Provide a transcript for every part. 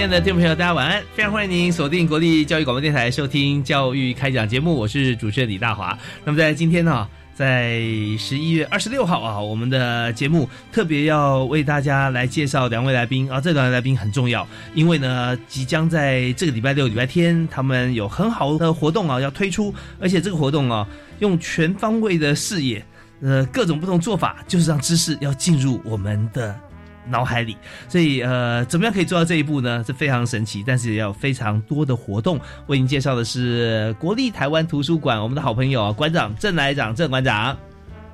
亲爱的听众朋友，大家晚安！非常欢迎您锁定国立教育广播电台收听《教育开讲》节目，我是主持人李大华。那么在今天呢，在十一月二十六号啊，我们的节目特别要为大家来介绍两位来宾啊，这两位来宾很重要，因为呢，即将在这个礼拜六、礼拜天，他们有很好的活动啊要推出，而且这个活动啊，用全方位的视野，呃，各种不同做法，就是让知识要进入我们的。脑海里，所以呃，怎么样可以做到这一步呢？是非常神奇，但是也要非常多的活动。为您介绍的是国立台湾图书馆，我们的好朋友馆长郑来长，郑馆长。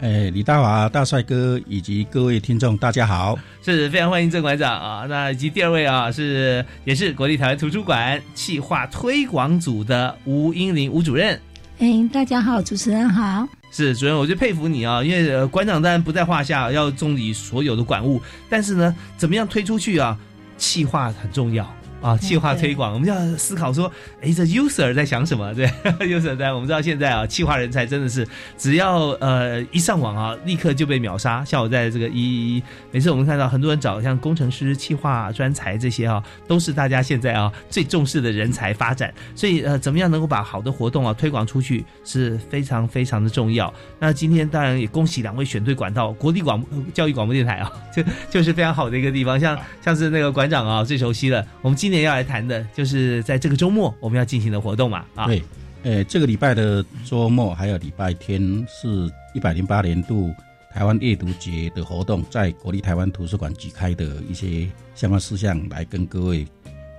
哎，李大华大帅哥以及各位听众，大家好，是非常欢迎郑馆长啊。那以及第二位啊，是也是国立台湾图书馆企划推广组的吴英玲吴主任。哎，大家好，主持人好。是主任，我就佩服你啊，因为馆长当然不在话下，要重理所有的管务，但是呢，怎么样推出去啊？气化很重要。啊，气化推广，我们要思考说，哎，这 user 在想什么？对，user 在，我们知道现在啊，气化人才真的是，只要呃一上网啊，立刻就被秒杀。像我在这个一，每次我们看到很多人找像工程师、气化专才这些啊，都是大家现在啊最重视的人才发展。所以呃，怎么样能够把好的活动啊推广出去是非常非常的重要。那今天当然也恭喜两位选对管道，国立广教育广播电台啊，就就是非常好的一个地方。像像是那个馆长啊最熟悉的，我们今年。要来谈的就是在这个周末我们要进行的活动嘛啊，对，呃，这个礼拜的周末还有礼拜天是一百零八年度台湾阅读节的活动，在国立台湾图书馆举开的一些相关事项，来跟各位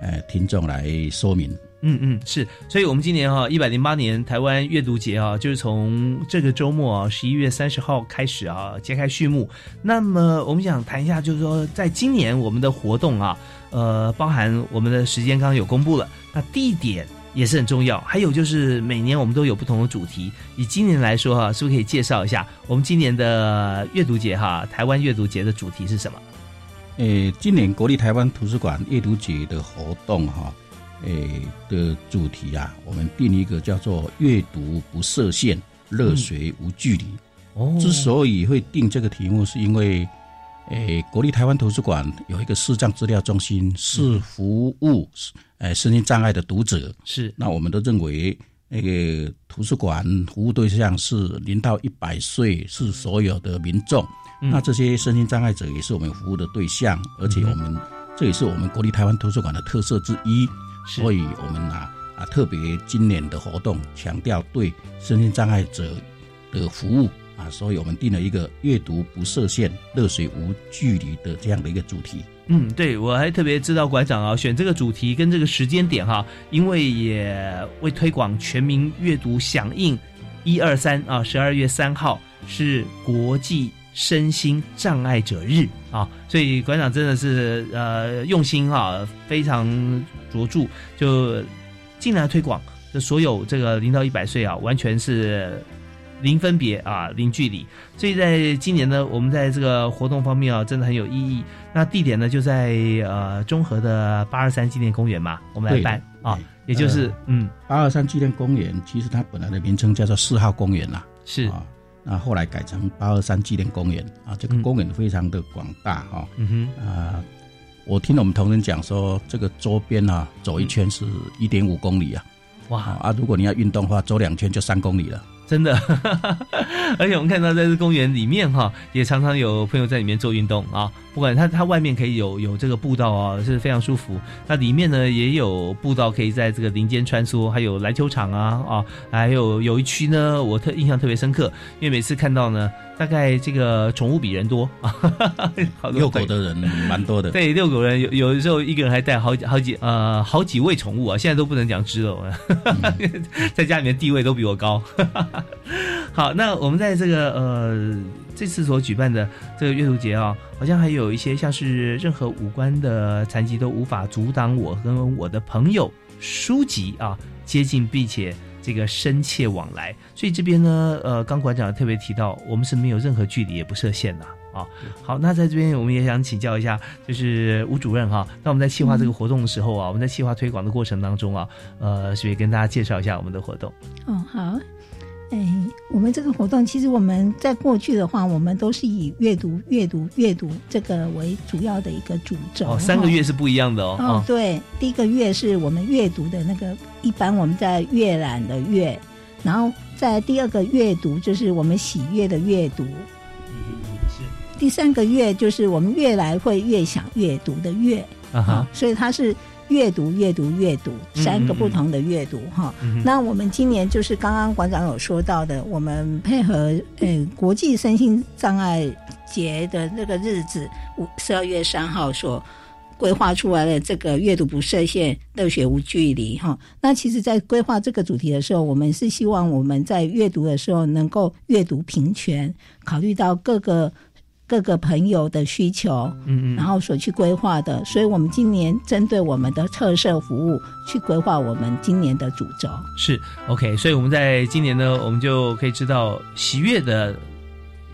呃听众来说明。嗯嗯，是，所以我们今年哈一百零八年台湾阅读节啊，就是从这个周末啊十一月三十号开始啊揭开序幕。那么我们想谈一下，就是说在今年我们的活动啊。呃，包含我们的时间刚刚有公布了，那地点也是很重要。还有就是每年我们都有不同的主题。以今年来说哈，是不是可以介绍一下我们今年的阅读节哈？台湾阅读节的主题是什么？诶，今年国立台湾图书馆阅读节的活动哈，诶的主题啊，我们定一个叫做“阅读不设限，热水无距离”。哦，之所以会定这个题目，是因为。诶，国立台湾图书馆有一个视障资料中心，是服务诶身心障碍的读者。是，那我们都认为那个图书馆服务对象是零到一百岁，是所有的民众。那这些身心障碍者也是我们服务的对象，而且我们这也是我们国立台湾图书馆的特色之一。所以，我们啊啊特别今年的活动强调对身心障碍者的服务。啊，所以我们定了一个阅读不设限、热水无距离的这样的一个主题。嗯，对，我还特别知道馆长啊，选这个主题跟这个时间点哈，因为也为推广全民阅读响应一二三啊，十二月三号是国际身心障碍者日啊，所以馆长真的是呃用心哈，非常卓著，就进来推广的所有这个零到一百岁啊，完全是。零分别啊，零距离，所以在今年呢，我们在这个活动方面啊，真的很有意义。那地点呢，就在呃中和的八二三纪念公园嘛，我们来办啊，也就是嗯，八二三纪念公园，其实它本来的名称叫做四号公园啦，是。啊，那后来改成八二三纪念公园啊，这个公园非常的广大哈，嗯哼。啊，我听我们同仁讲说，这个周边啊，走一圈是一点五公里啊，哇。啊，如果你要运动的话，走两圈就三公里了。真的，而且我们看到在这公园里面哈，也常常有朋友在里面做运动啊。不管它它外面可以有有这个步道啊，是非常舒服。那里面呢也有步道可以在这个林间穿梭，还有篮球场啊啊，还有有一区呢，我特印象特别深刻，因为每次看到呢，大概这个宠物比人多啊，遛狗的人蛮多的。对，遛狗人有有的时候一个人还带好几好几呃好几位宠物啊，现在都不能讲只了，在家里面地位都比我高。好，那我们在这个呃这次所举办的这个阅读节啊，好像还有一些像是任何五官的残疾都无法阻挡我跟我的朋友书籍啊接近，并且这个深切往来。所以这边呢，呃，刚馆长特别提到，我们是没有任何距离，也不设限的啊。好，那在这边我们也想请教一下，就是吴主任哈，那我们在计划这个活动的时候啊，我们在计划推广的过程当中啊，呃，所以跟大家介绍一下我们的活动。哦，好。哎，我们这个活动其实我们在过去的话，我们都是以阅读、阅读、阅读这个为主要的一个主轴。哦，三个月是不一样的哦。哦，对，第一个月是我们阅读的那个，一般我们在阅览的阅，然后在第二个阅读就是我们喜悦的阅读。是。第三个月就是我们越来会越想阅读的阅。啊哈。所以它是。阅读，阅读，阅读，三个不同的阅读哈。那我们今年就是刚刚馆长有说到的，我们配合呃国际身心障碍节的那个日子，五十二月三号所规划出来的这个阅读不设限，热血无距离哈。那其实，在规划这个主题的时候，我们是希望我们在阅读的时候能够阅读平权，考虑到各个。各个朋友的需求，嗯嗯，然后所去规划的，所以我们今年针对我们的特色服务去规划我们今年的主轴是 OK，所以我们在今年呢，我们就可以知道喜悦的。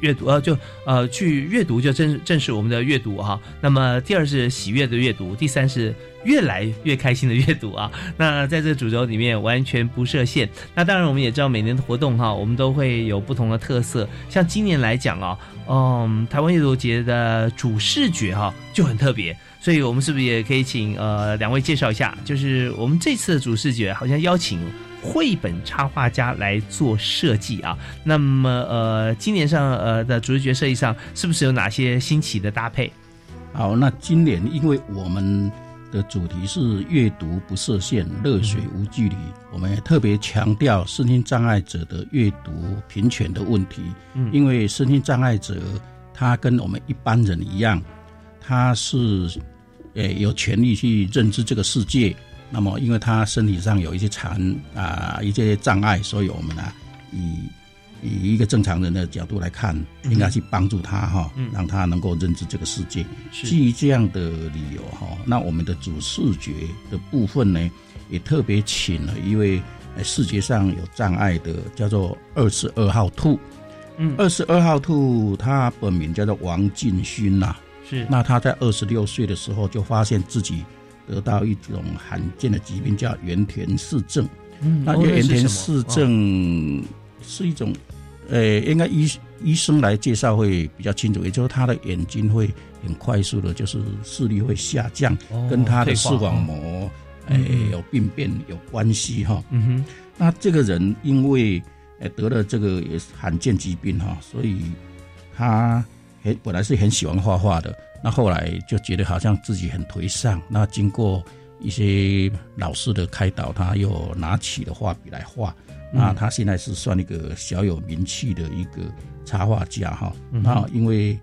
阅读呃就呃去阅读就正正是我们的阅读哈。那么第二是喜悦的阅读，第三是越来越开心的阅读啊。那在这主轴里面完全不设限。那当然我们也知道每年的活动哈，我们都会有不同的特色。像今年来讲啊，嗯，台湾阅读节的主视觉哈就很特别，所以我们是不是也可以请呃两位介绍一下？就是我们这次的主视觉好像邀请。绘本插画家来做设计啊，那么呃，今年上呃的主视觉设计上是不是有哪些新奇的搭配？好，那今年因为我们的主题是阅读不设限，热水无距离，我们也特别强调身心障碍者的阅读平权的问题。嗯，因为身心障碍者他跟我们一般人一样，他是诶有权利去认知这个世界。那么，因为他身体上有一些残啊一些障碍，所以我们呢以以一个正常人的角度来看，应该去帮助他哈，让他能够认知这个世界。基于这样的理由哈，那我们的主视觉的部分呢，也特别请了一位视觉上有障碍的，叫做二十二号兔。嗯，二十二号兔他本名叫做王进勋呐。是。那他在二十六岁的时候就发现自己。得到一种罕见的疾病，叫原田氏症。嗯，那原田氏症是一种，呃，应该医医生来介绍会比较清楚。也就是他的眼睛会很快速的，就是视力会下降，跟他的视网膜诶有病变有关系哈。嗯哼，那这个人因为诶得了这个也是罕见疾病哈，所以他很本来是很喜欢画画的。那后来就觉得好像自己很颓丧。那经过一些老师的开导，他又拿起了画笔来画。那他现在是算一个小有名气的一个插画家哈。那因为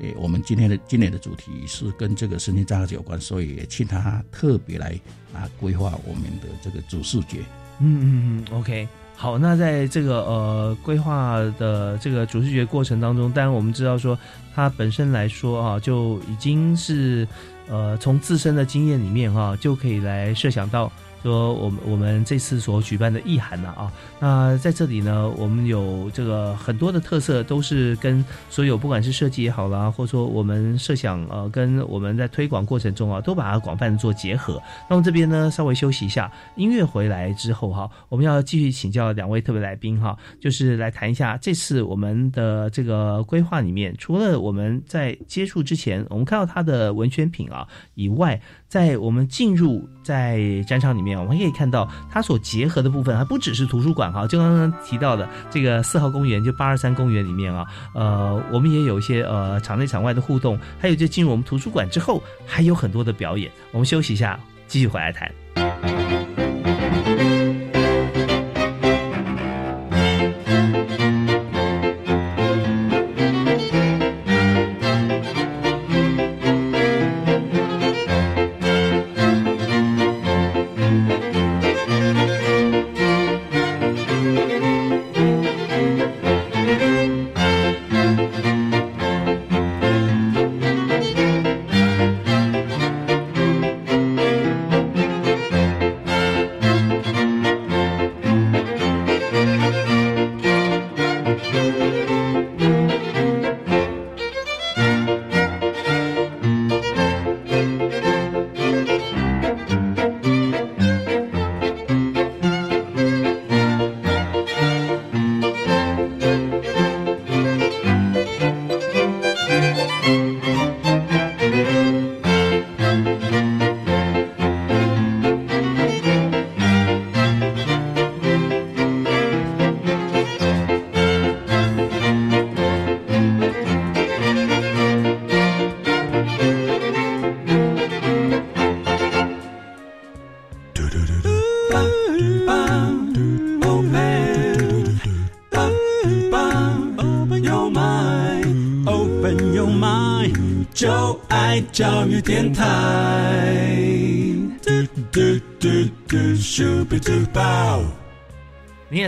诶，我们今天的今年的主题是跟这个身心障碍有关，所以也请他特别来啊规划我们的这个主视觉。嗯嗯嗯，OK。好，那在这个呃规划的这个主视觉过程当中，当然我们知道说，它本身来说啊，就已经是呃从自身的经验里面哈，就可以来设想到。说我们我们这次所举办的意涵呢啊，那在这里呢，我们有这个很多的特色，都是跟所有不管是设计也好啦，或者说我们设想呃，跟我们在推广过程中啊，都把它广泛的做结合。那么这边呢，稍微休息一下，音乐回来之后哈，我们要继续请教两位特别来宾哈，就是来谈一下这次我们的这个规划里面，除了我们在接触之前，我们看到它的文宣品啊以外，在我们进入在展场里面。我们可以看到它所结合的部分还不只是图书馆哈，就刚刚提到的这个四号公园，就八二三公园里面啊，呃，我们也有一些呃场内场外的互动，还有就进入我们图书馆之后，还有很多的表演。我们休息一下，继续回来谈。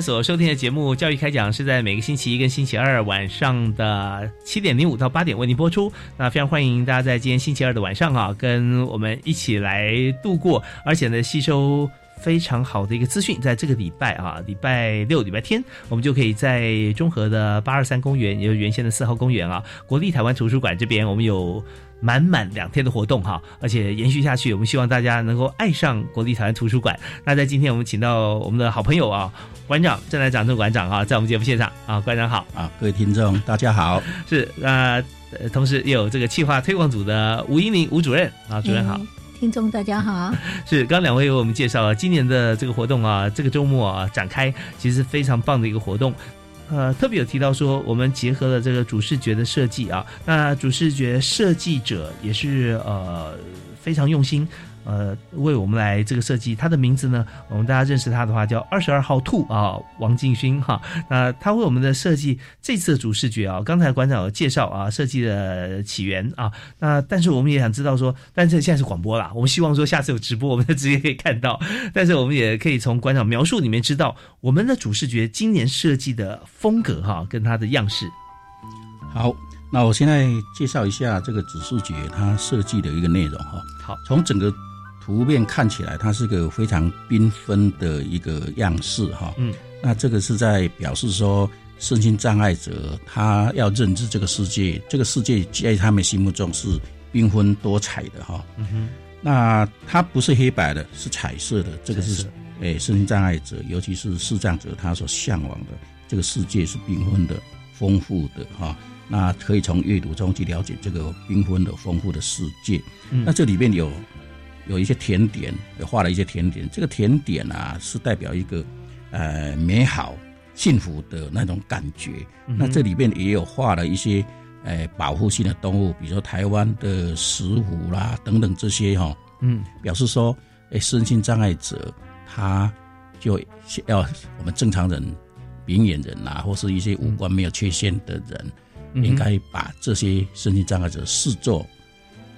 所收听的节目《教育开讲》是在每个星期一跟星期二晚上的七点零五到八点为您播出。那非常欢迎大家在今天星期二的晚上啊，跟我们一起来度过，而且呢，吸收。非常好的一个资讯，在这个礼拜啊，礼拜六、礼拜天，我们就可以在中和的八二三公园，也就是原先的四号公园啊，国立台湾图书馆这边，我们有满满两天的活动哈，而且延续下去，我们希望大家能够爱上国立台湾图书馆。那在今天，我们请到我们的好朋友啊，馆长郑来长郑馆长啊，在我们节目现场啊，馆长好啊，各位听众大家好，是那同时也有这个企划推广组的吴英玲吴主任啊，主任好。听众大家好，是刚两位为我们介绍了今年的这个活动啊，这个周末啊展开，其实非常棒的一个活动，呃，特别有提到说我们结合了这个主视觉的设计啊，那主视觉设计者也是呃非常用心。呃，为我们来这个设计，他的名字呢，我们大家认识他的话叫二十二号兔啊，王敬勋哈。那他为我们的设计这次的主视觉啊，刚才馆长有介绍啊，设计的起源啊。那但是我们也想知道说，但是现在是广播啦，我们希望说下次有直播，我们就直接可以看到。但是我们也可以从馆长描述里面知道，我们的主视觉今年设计的风格哈，跟它的样式。好，那我现在介绍一下这个主视觉它设计的一个内容哈。好，从整个。图片看起来，它是个非常缤纷的一个样式，哈。嗯，那这个是在表示说，身心障碍者他要认知这个世界，这个世界在他们心目中是缤纷多彩的，哈。嗯哼，那它不是黑白的，是彩色的。这个是，诶，身心障碍者，尤其是视障者，他所向往的这个世界是缤纷的、丰富的，哈。那可以从阅读中去了解这个缤纷的、丰富的世界。那这里面有。有一些甜点，也画了一些甜点。这个甜点啊，是代表一个呃美好、幸福的那种感觉。那这里面也有画了一些呃保护性的动物，比如说台湾的石虎啦等等这些哈。嗯，表示说，哎，身心障碍者他就要我们正常人、明眼人呐，或是一些五官没有缺陷的人，应该把这些身心障碍者视作，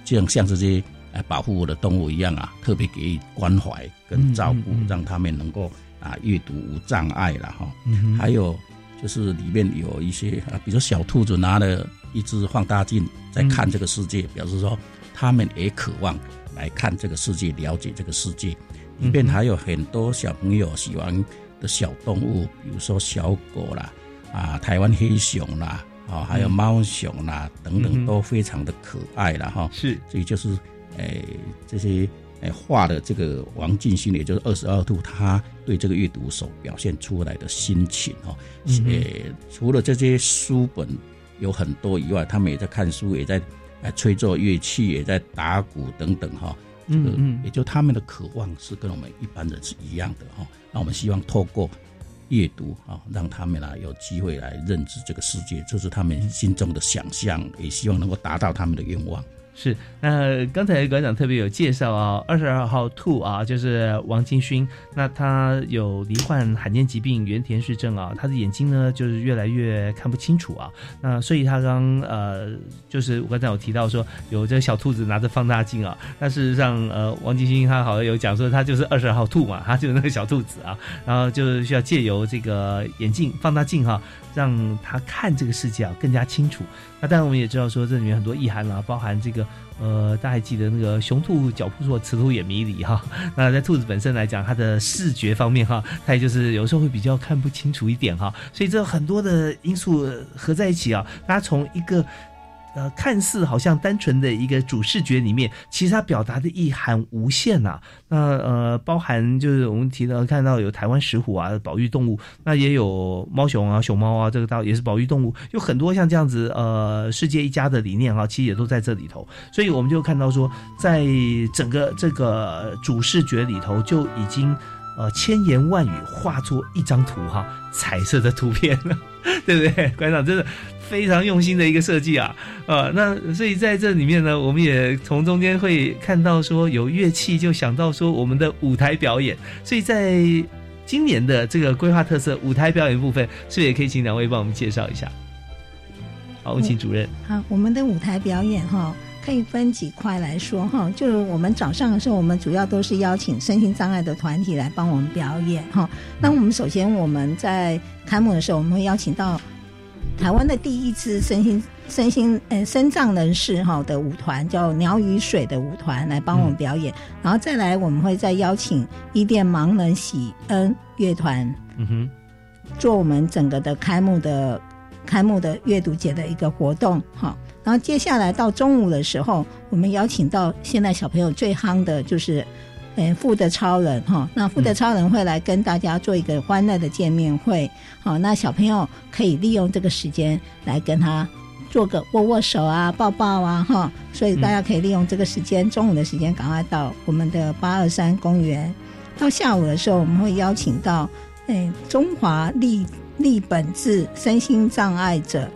这样像这些。保护我的动物一样啊，特别给予关怀跟照顾，让他们能够啊阅读无障碍了哈。还有就是里面有一些啊，比如小兔子拿了一只放大镜在看这个世界，表示说他们也渴望来看这个世界，了解这个世界。里面还有很多小朋友喜欢的小动物，比如说小狗啦，啊台湾黑熊啦，啊还有猫熊啦等等，都非常的可爱了哈。是，这就是。诶，这些诶画的这个王进新，也就是二十二度，他对这个阅读所表现出来的心情哦。诶，除了这些书本有很多以外，他们也在看书，也在诶吹奏乐器，也在打鼓等等哈。这个嗯嗯也就他们的渴望是跟我们一般人是一样的哈。那我们希望透过阅读啊，让他们啊有机会来认知这个世界，这是他们心中的想象，也希望能够达到他们的愿望。是，那刚才馆长特别有介绍啊，二十二号兔啊，就是王金勋，那他有罹患罕见疾病原田氏症啊，他的眼睛呢就是越来越看不清楚啊，那所以他刚呃，就是我刚才有提到说有这个小兔子拿着放大镜啊，那事实上呃，王金勋他好像有讲说他就是二十二号兔嘛，他就是那个小兔子啊，然后就是需要借由这个眼镜放大镜哈、让他看这个世界啊更加清楚。那当然我们也知道说这里面很多意涵啦、包含这个呃，大家还记得那个雄兔脚扑朔，雌兔眼迷离哈。那在兔子本身来讲，它的视觉方面哈，它也就是有时候会比较看不清楚一点哈。所以这很多的因素合在一起啊，它从一个。呃，看似好像单纯的一个主视觉里面，其实它表达的意涵无限呐、那呃，包含就是我们提到看到有台湾石虎啊，保育动物，那也有猫熊啊、熊猫啊，这个倒也是保育动物，有很多像这样子呃世界一家的理念啊，其实也都在这里头。所以我们就看到说，在整个这个主视觉里头就已经呃千言万语化作一张图哈，彩色的图片了，对不对？馆长真的非常用心的一个设计啊，呃，那所以在这里面呢，我们也从中间会看到说有乐器，就想到说我们的舞台表演，所以在今年的这个规划特色舞台表演部分，是不是也可以请两位帮我们介绍一下？好，我请主任。好，我们的舞台表演哈，可以分几块来说哈。就是我们早上的时候，我们主要都是邀请身心障碍的团体来帮我们表演哈。那我们首先我们在开幕的时候，我们会邀请到台湾的第一支身心身心呃身障人士哈的舞团，叫鸟语水的舞团来帮我们表演。然后再来，我们会再邀请伊甸盲人喜恩乐团嗯哼，做我们整个的开幕的开幕的阅读节的一个活动哈。然后接下来到中午的时候，我们邀请到现在小朋友最夯的就是，呃，富的超人哈。那富的超人会来跟大家做一个欢乐的见面会，好，那小朋友可以利用这个时间来跟他做个握握手啊、抱抱啊哈。所以大家可以利用这个时间，中午的时间赶快到我们的八二三公园。到下午的时候，我们会邀请到，诶，中华立立本治身心障碍者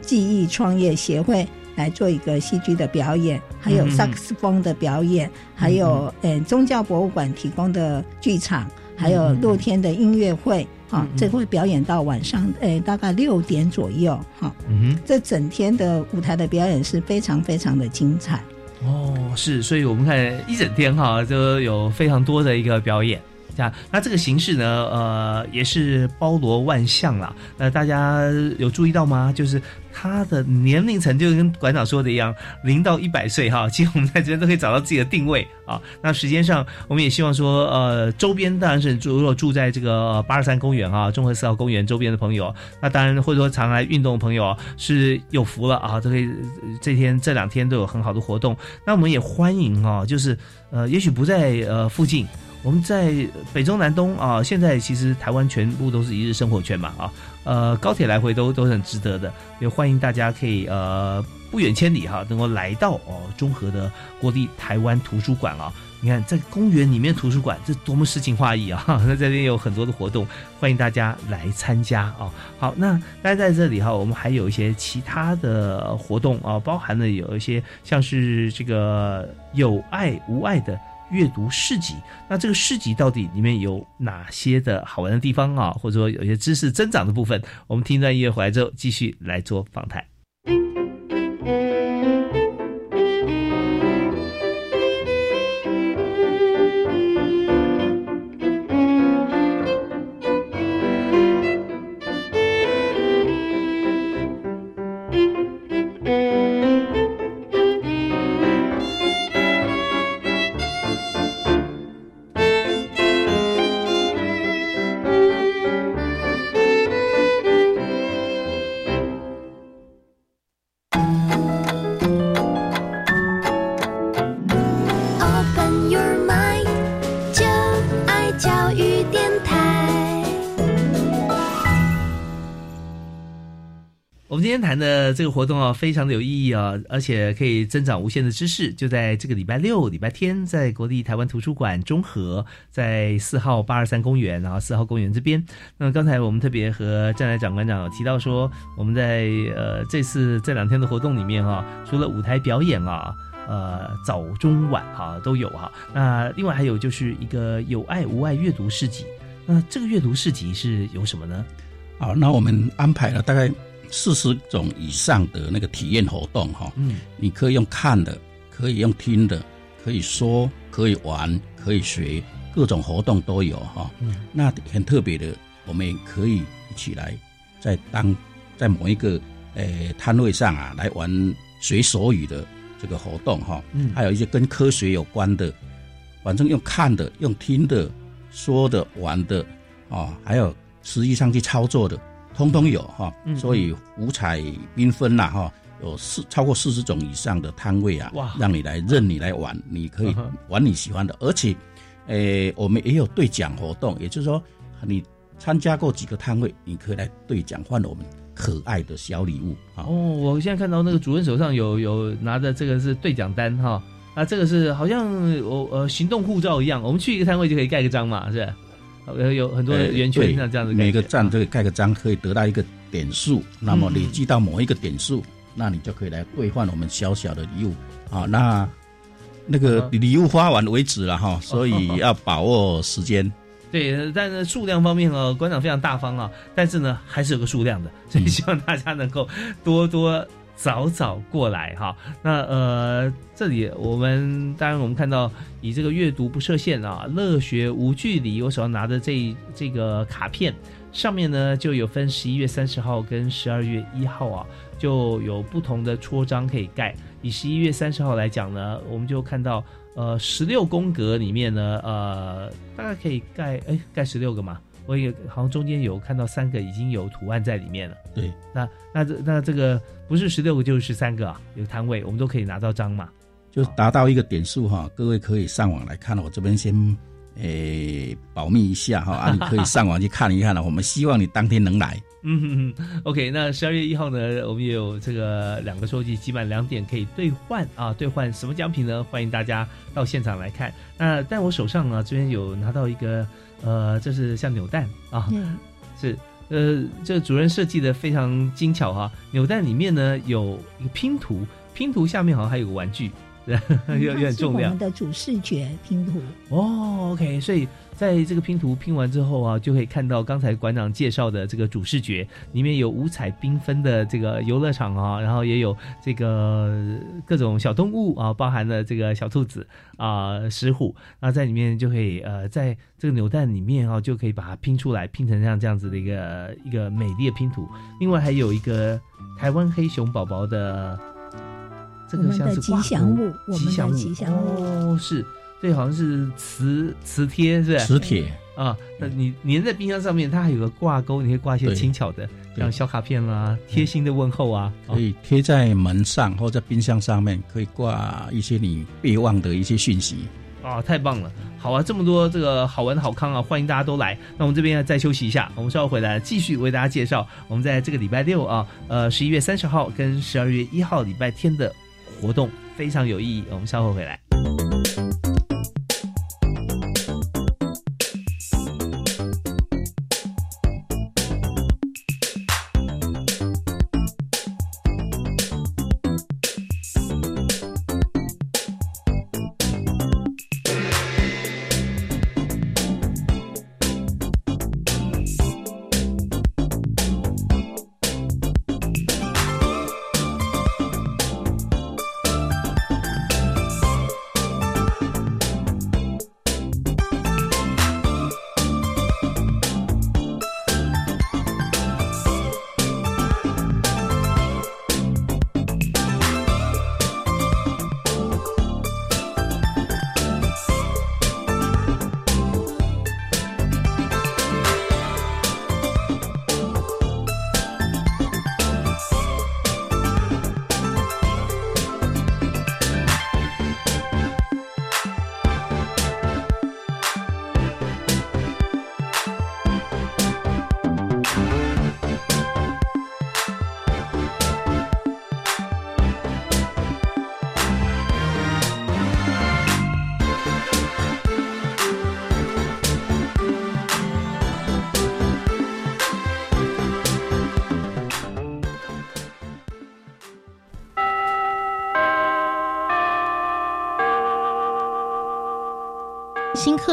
记忆创业协会来做一个戏剧的表演，还有萨克斯风的表演，还有嗯宗教博物馆提供的剧场，还有露天的音乐会。啊，这会表演到晚上，诶，大概六点左右，哈，嗯哼。这整天的舞台的表演是非常非常的精彩。哦，是，所以我们看一整天哈，就有非常多的一个表演。这样，那这个形式呢，呃，也是包罗万象啦。那大家有注意到吗？就是他的年龄层，就跟馆长说的一样，零到一百岁哈，其实我们在这边都可以找到自己的定位啊。那时间上，我们也希望说，呃，周边当然是如果住在这个八二三公园啊、中和四号公园周边的朋友，那当然或者说常来运动的朋友是有福了啊，都可以这天这两天都有很好的活动。那我们也欢迎啊，就是呃，也许不在呃附近。我们在北中南东啊，现在其实台湾全部都是一日生活圈嘛啊，呃，高铁来回都都很值得的，也欢迎大家可以呃不远千里哈、能够来到哦中和的国立台湾图书馆啊。你看，在公园里面图书馆，这多么诗情画意啊！那这边有很多的活动，欢迎大家来参加啊。好，那待在这里哈，我们还有一些其他的活动啊，包含了有一些像是这个有爱无爱的。阅读市集，那这个市集到底里面有哪些的好玩的地方啊？或者说有些知识增长的部分，我们听一段音乐回来之后，继续来做访谈。活动啊，非常的有意义啊，而且可以增长无限的知识。就在这个礼拜六、礼拜天，在国立台湾图书馆中和，在四号八二三公园，然后四号公园这边。那刚才我们特别和站台长官长提到说，我们在呃这次这两天的活动里面哈，除了舞台表演啊，呃早中晚哈都有哈。那另外还有就是一个有爱无爱阅读市集。那这个阅读市集是有什么呢？好，那我们安排了大概。四十种以上的那个体验活动哈，嗯，你可以用看的，可以用听的，可以说，可以玩，可以学，各种活动都有哈。嗯，那很特别的，我们也可以一起来在当在某一个诶摊位上啊来玩随手语的这个活动哈。嗯，还有一些跟科学有关的，反正用看的、用听的、说的、玩的啊，还有实际上去操作的。通通有哈，所以五彩缤纷呐哈，有四超过四十种以上的摊位啊，哇，让你来任你来玩，你可以玩你喜欢的，而且，诶，我们也有兑奖活动，也就是说，你参加过几个摊位，你可以来兑奖换我们可爱的小礼物啊。哦，我现在看到那个主任手上有有拿着这个是兑奖单哈，啊，这个是好像我呃行动护照一样，我们去一个摊位就可以盖个章嘛，是。呃，有很多圆圈像这样子，每个站都盖个章，可以得到一个点数。那么累积到某一个点数，那你就可以来兑换我们小小的礼物啊。那那个礼物发完为止了哈，所以要把握时间。对，但是数量方面哦，馆长非常大方啊，但是呢，还是有个数量的，所以希望大家能够多多。早早过来哈，那呃，这里我们当然我们看到以这个阅读不设限啊，乐学无距离，我手上拿的这这个卡片上面呢就有分十一月三十号跟十二月一号啊，就有不同的戳章可以盖。以十一月三十号来讲呢，我们就看到呃十六宫格里面呢，呃大概可以盖哎盖十六个嘛。我也好像中间有看到三个已经有图案在里面了。对，那那这那这个不是十六个就是十三个啊，有摊位我们都可以拿到章嘛，就达到一个点数哈。各位可以上网来看我这边先诶保密一下哈，啊你可以上网去看一看了。我们希望你当天能来。嗯，OK，那十二月一号呢，我们也有这个两个收集，集满两点可以兑换啊，兑换什么奖品呢？欢迎大家到现场来看。那在我手上呢，这边有拿到一个。呃，这是像扭蛋啊，是呃，这主任设计的非常精巧哈。扭蛋里面呢有一个拼图，拼图下面好像还有个玩具，有有点重量。我们的主视觉拼图哦，OK，所以。在这个拼图拼完之后啊，就可以看到刚才馆长介绍的这个主视觉，里面有五彩缤纷的这个游乐场啊，然后也有这个各种小动物啊，包含了这个小兔子啊、石虎，那在里面就可以呃，在这个扭蛋里面啊，就可以把它拼出来，拼成像这样子的一个一个美丽的拼图。另外还有一个台湾黑熊宝宝的这个像是吉祥物，吉祥物吉祥物哦，是。这，好像是磁磁贴，是吧？磁铁啊，那你粘在冰箱上面，它还有个挂钩，你可以挂一些轻巧的，像小卡片啦，贴心的问候啊，可以贴在门上或者冰箱上面，可以挂一些你备忘的一些讯息。啊，太棒了！好啊，这么多这个好玩的好康啊，欢迎大家都来。那我们这边要再休息一下，我们稍后回来继续为大家介绍我们在这个礼拜六啊，呃，十一月三十号跟十二月一号礼拜天的活动，非常有意义。我们稍后回来。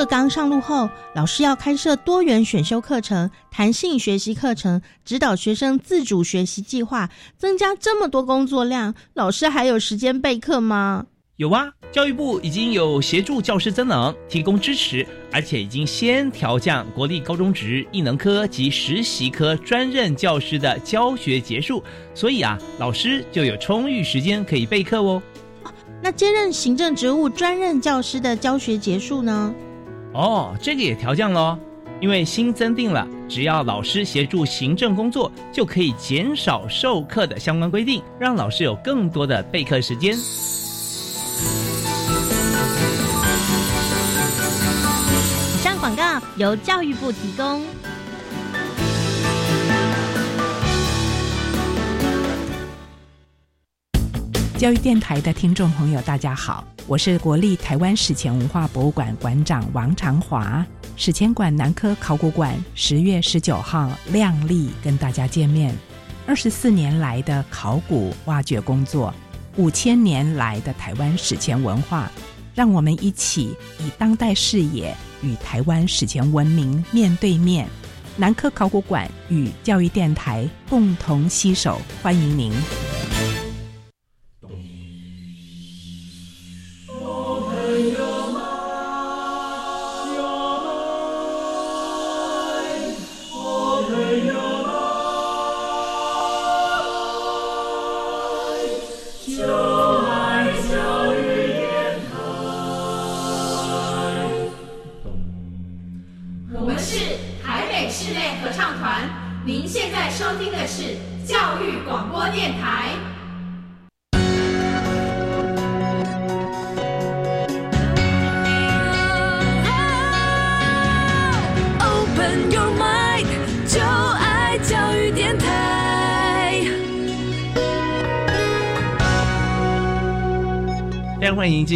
课纲上路后，老师要开设多元选修课程、弹性学习课程，指导学生自主学习计划，增加这么多工作量，老师还有时间备课吗？有啊，教育部已经有协助教师增能，提供支持，而且已经先调降国立高中职艺能科及实习科专任教师的教学结束，所以啊，老师就有充裕时间可以备课哦。那兼任行政职务专任教师的教学结束呢？哦，这个也调降喽，因为新增定了，只要老师协助行政工作，就可以减少授课的相关规定，让老师有更多的备课时间。以上广告由教育部提供。教育电台的听众朋友，大家好，我是国立台湾史前文化博物馆馆长王长华。史前馆南科考古馆十月十九号亮丽跟大家见面。二十四年来的考古挖掘工作，五千年来的台湾史前文化，让我们一起以当代视野与台湾史前文明面对面。南科考古馆与教育电台共同携手，欢迎您。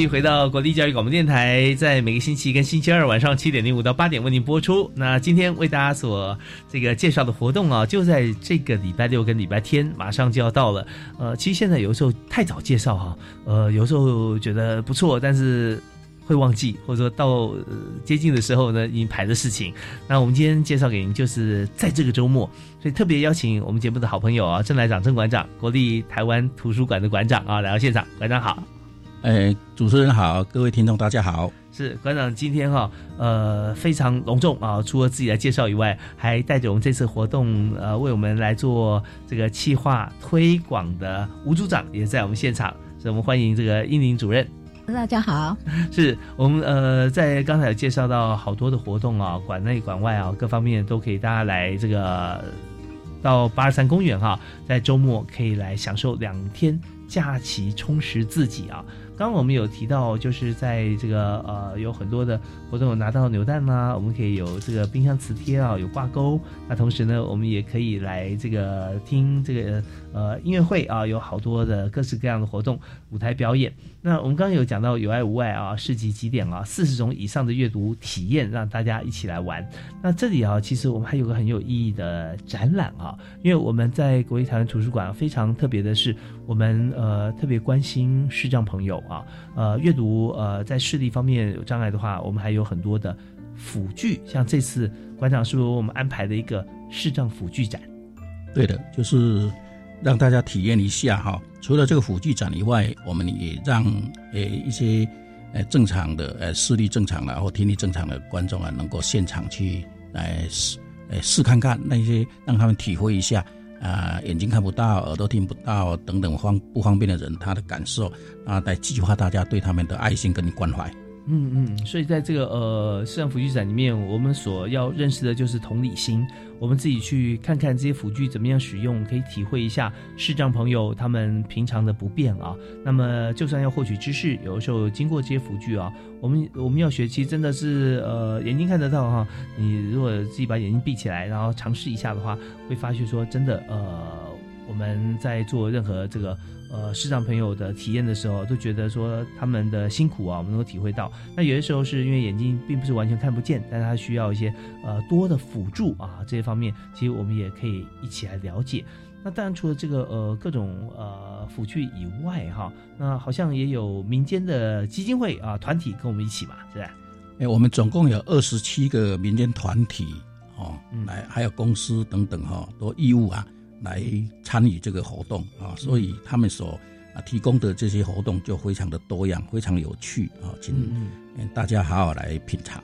回到国立教育广播电台，在每个星期跟星期二晚上七点零五到八点为您播出。那今天为大家所这个介绍的活动啊，就在这个礼拜六跟礼拜天，马上就要到了。呃，其实现在有时候太早介绍哈，呃，有时候觉得不错，但是。会忘记，或者说到、接近的时候呢，已经排的事情。那我们今天介绍给您，就是在这个周末，所以特别邀请我们节目的好朋友啊，郑来长郑馆长，国立台湾图书馆的馆长啊，来到现场。馆长好。哎，主持人好，各位听众大家好。是馆长今天哈、呃，非常隆重啊，除了自己来介绍以外，还带着我们这次活动呃，为我们来做这个企划推广的吴组长也在我们现场，所以我们欢迎这个英林主任。大家好，是我们呃，在刚才有介绍到好多的活动啊，馆内馆外啊，各方面都可以大家来这个到八二三公园哈、在周末可以来享受两天假期，充实自己啊。刚我们有提到，就是在这个呃有很多的活动有拿到扭蛋啦、我们可以有这个冰箱磁贴啊，有挂钩。那同时呢，我们也可以来这个听这个呃音乐会啊，有好多的各式各样的活动、舞台表演。那我们刚刚有讲到有爱无爱啊，市集几点啊，四十种以上的阅读体验，让大家一起来玩。那这里啊，其实我们还有个很有意义的展览啊，因为我们在国立台湾图书馆非常特别的是，我们呃特别关心视障朋友啊，呃阅读呃在视力方面有障碍的话，我们还有有很多的辅具，像这次馆长是不是为我们安排的一个视障辅具展？对的，就是让大家体验一下哈。除了这个辅具展以外，我们也让呃一些呃正常的呃视力正常的或听力正常的观众啊，能够现场去来试呃试看看那些，让他们体会一下啊、眼睛看不到、耳朵听不到等等方不方便的人他的感受啊，来激发大家对他们的爱心跟关怀。嗯嗯，所以在这个呃视障辅具展里面，我们所要认识的就是同理心。我们自己去看看这些辅具怎么样使用，可以体会一下视障朋友他们平常的不便啊。那么，就算要获取知识，有的时候经过这些辅具啊，我们我们要学，其实真的是呃眼睛看得到哈。你如果自己把眼睛闭起来，然后尝试一下的话，会发现说真的呃，我们在做任何这个。呃，视障朋友的体验的时候，都觉得说他们的辛苦啊，我们能够体会到。那有些时候是因为眼睛并不是完全看不见，但是它需要一些呃多的辅助啊，这些方面其实我们也可以一起来了解。那当然除了这个呃各种呃辅具以外哈，那好像也有民间的基金会啊团体跟我们一起嘛，是吧？哎，我们总共有二十七个民间团体哦，来还有公司等等哈、都义务啊来参与这个活动啊，所以他们所啊提供的这些活动就非常的多样，非常有趣啊，请大家好好来品尝。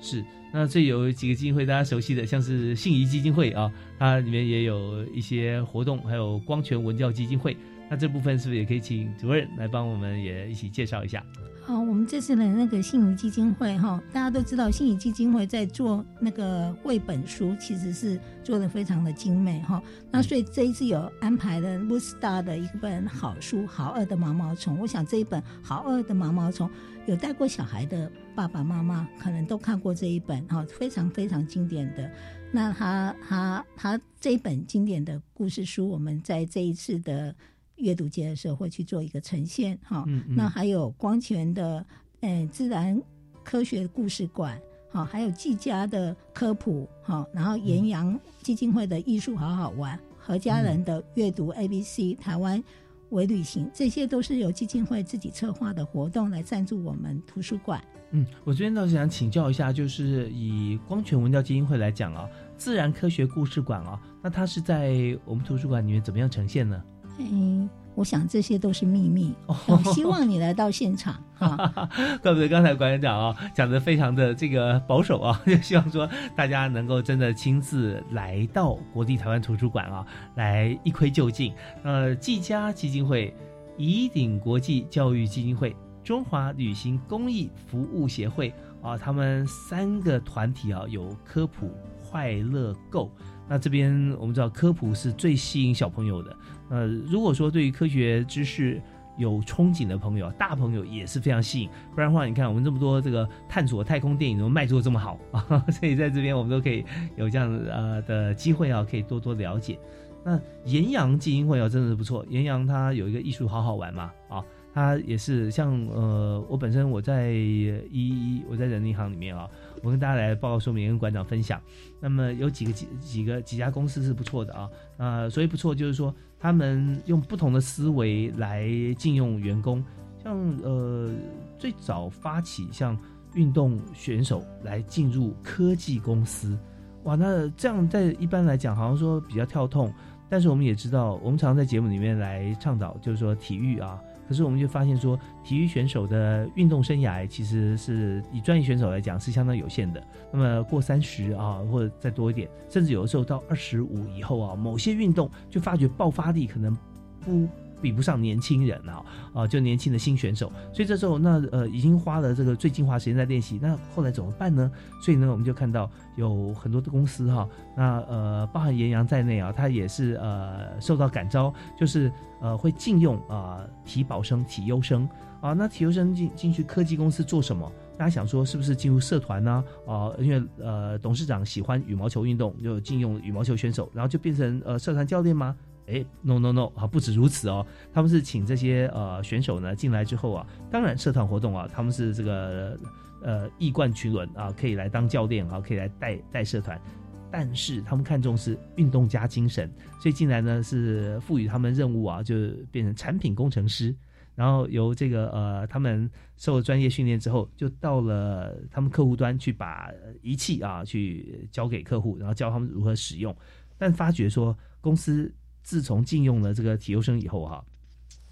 是，那这有几个基金会大家熟悉的，像是信宜基金会啊，它里面也有一些活动，还有光泉文教基金会。那这部分是不是也可以请主任来帮我们也一起介绍一下？好，我们这次的那个信宜基金会哈，大家都知道信宜基金会在做那个绘本书，其实是做的非常的精美哈。那所以这一次有安排了 o o Star 的一本好书《好饿的毛毛虫》，我想这一本《好饿的毛毛虫》有带过小孩的爸爸妈妈可能都看过这一本哈，非常非常经典的。那他他他这一本经典的故事书，我们在这一次的阅读节的时候会去做一个呈现哈。嗯嗯那还有光泉的呃自然科学故事馆，好，还有季家的科普，好，然后岩阳基金会的艺术好好玩，何家人的阅读 A B C，台湾微旅行，这些都是由基金会自己策划的活动来赞助我们图书馆。嗯，我这边倒是想请教一下，就是以光泉文教基金会来讲啊，自然科学故事馆啊，那它是在我们图书馆里面怎么样呈现呢？嗯，我想这些都是秘密，我希望你来到现场 哈。怪不得刚才馆长讲啊，讲的非常的这个保守啊，就希望说大家能够真的亲自来到国立台湾图书馆啊，来一窥究竟。呃，季家基金会、宜鼎国际教育基金会、中华旅行公益服务协会啊，他们三个团体啊，有科普、快乐购。那这边我们知道科普是最吸引小朋友的。呃，如果说对于科学知识有憧憬的朋友，大朋友也是非常吸引。不然的话，你看我们这么多这个探索太空电影，都卖座这么好啊？所以在这边我们都可以有这样呃的机会啊，可以多多了解。那岩阳基金会啊，真的是不错。岩阳它有一个艺术好好玩嘛啊，它也是像呃，我本身我在一我在人民银行里面啊，我跟大家来报告说明，跟馆长分享。那么有几个几几个几家公司是不错的啊，呃，所以不错就是说他们用不同的思维来禁用员工，像呃最早发起像运动选手来进入科技公司，哇，那这样在一般来讲好像说比较跳痛，但是我们也知道，我们常常在节目里面来倡导，就是说体育啊。可是我们就发现说，体育选手的运动生涯其实是以专业选手来讲是相当有限的。那么过三十啊，或者再多一点，甚至有的时候到二十五以后啊，某些运动就发觉爆发力可能不比不上年轻人啊啊，就年轻的新选手。所以这时候那呃已经花了这个最精华时间在练习，那后来怎么办呢？所以呢，我们就看到有很多的公司哈、那呃包含岩阳在内啊，它也是呃受到感召，就是呃会禁用啊、体保生、体优生啊。那体优生进进去科技公司做什么？大家想说是不是进入社团呢？啊，因为呃董事长喜欢羽毛球运动，就禁用羽毛球选手，然后就变成呃社团教练吗？哎，no no no 啊，不止如此哦，他们是请这些呃选手呢进来之后啊，当然社团活动啊，他们是这个呃一冠群伦啊，可以来当教练啊，可以来带带社团。但是他们看重是运动家精神，所以进来呢是赋予他们任务啊，就变成产品工程师，然后由这个呃他们受了专业训练之后，就到了他们客户端去把仪器啊去交给客户，然后教他们如何使用。但发觉说公司自从禁用了这个体优生以后哈、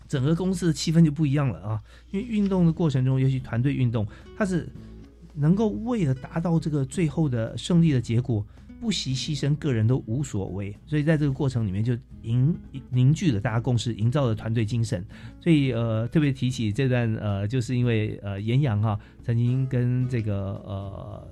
整个公司的气氛就不一样了啊，因为运动的过程中，尤其团队运动，它是能够为了达到这个最后的胜利的结果，不惜牺牲个人都无所谓。所以在这个过程里面，就凝凝聚了大家共识，营造了团队精神。所以呃，特别提起这段呃，就是因为呃，岩阳哈曾经跟这个呃。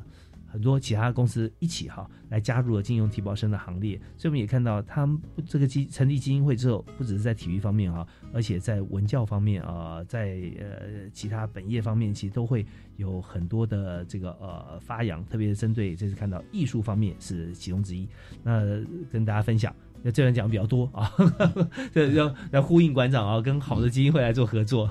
很多其他公司一起哈来加入了金融提保生的行列，所以我们也看到他们这个基成立基金会之后，不只是在体育方面哈，而且在文教方面啊、在呃其他本业方面，其实都会有很多的这个呃发扬，特别是针对这次看到艺术方面是其中之一。那跟大家分享，那这段讲比较多啊，这要要呼应馆长啊，跟好的基金会来做合作。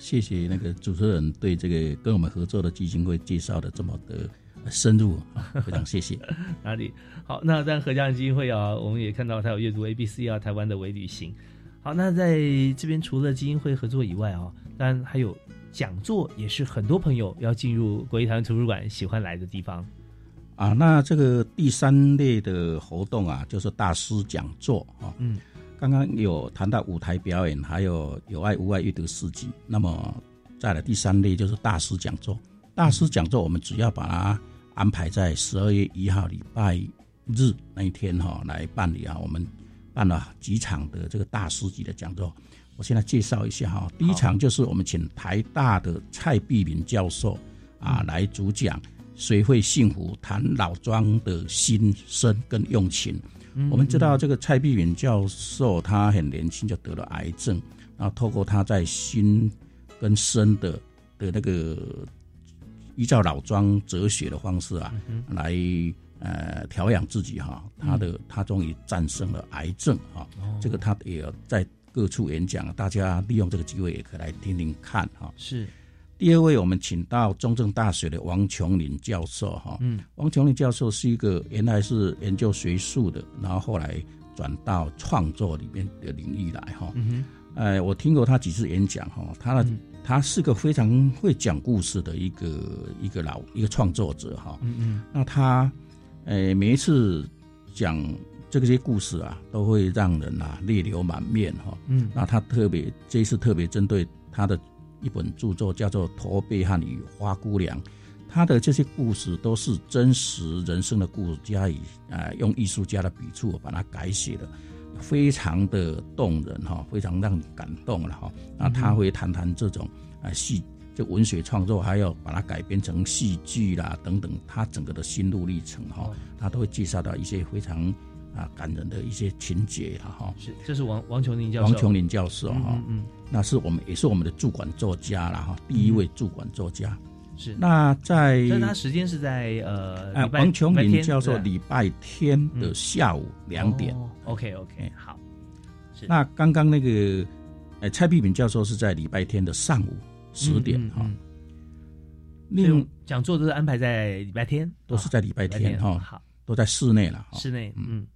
谢谢那个主持人对这个跟我们合作的基金会介绍的这么的深入，啊非常谢谢。哪里好？那在合家人基金会啊，我们也看到他有阅读 A B C 啊，台湾的微旅行。好，那在这边除了基金会合作以外啊，当然还有讲座也是很多朋友要进入国立台湾图书馆喜欢来的地方。啊，那这个第三类的活动啊，就是大师讲座啊。嗯，刚刚有谈到舞台表演，还有有爱无爱阅读四季。那么再来第三类就是大师讲座。大师讲座我们只要把它安排在十二月一号礼拜日那一天哈来办理啊。我们办了几场的这个大师级的讲座。我现在介绍一下哈，第一场就是我们请台大的蔡碧敏教授啊来主讲。谁会幸福？谈老庄的心声跟用情。我们知道这个蔡碧云教授，他很年轻就得了癌症，然后透过他在心跟身的的那个依照老庄哲学的方式啊，来呃调养自己哈。他的他终于战胜了癌症哈。这个他也在各处演讲，大家利用这个机会也可以来听听看哈。是。第二位，我们请到中正大学的王琼林教授，哈，嗯，王琼林教授是一个原来是研究学术的，然后后来转到创作里面的领域来，哈，嗯哼，呃，我听过他几次演讲，哈，他的他是个非常会讲故事的一个一个老一个创作者，哈，嗯嗯，那他，呃，每一次讲这些故事啊，都会让人啊泪流满面，哈，嗯，那他特别这一次特别针对他的。一本著作叫做《驼背汉与花姑娘》，他的这些故事都是真实人生的故事，加以啊用艺术家的笔触把它改写的，非常的动人哈，非常让你感动了哈。那他会谈谈这种啊戏，就文学创作，还要把它改编成戏剧啦等等，他整个的心路历程哈，他都会介绍到一些非常。啊，感人的一些情节了哈。是，这是王王琼林教授。王琼林教授哈，嗯，那是我们也是我们的驻馆作家了哈，第一位驻馆作家。是。那在，那他时间是在呃，王琼林教授礼拜天的下午两点。OK OK，好。是。那刚刚那个，呃，蔡碧敏教授是在礼拜天的上午十点哈。另讲座都是安排在礼拜天，都是在礼拜天哈。好。都在室内了，室内，嗯。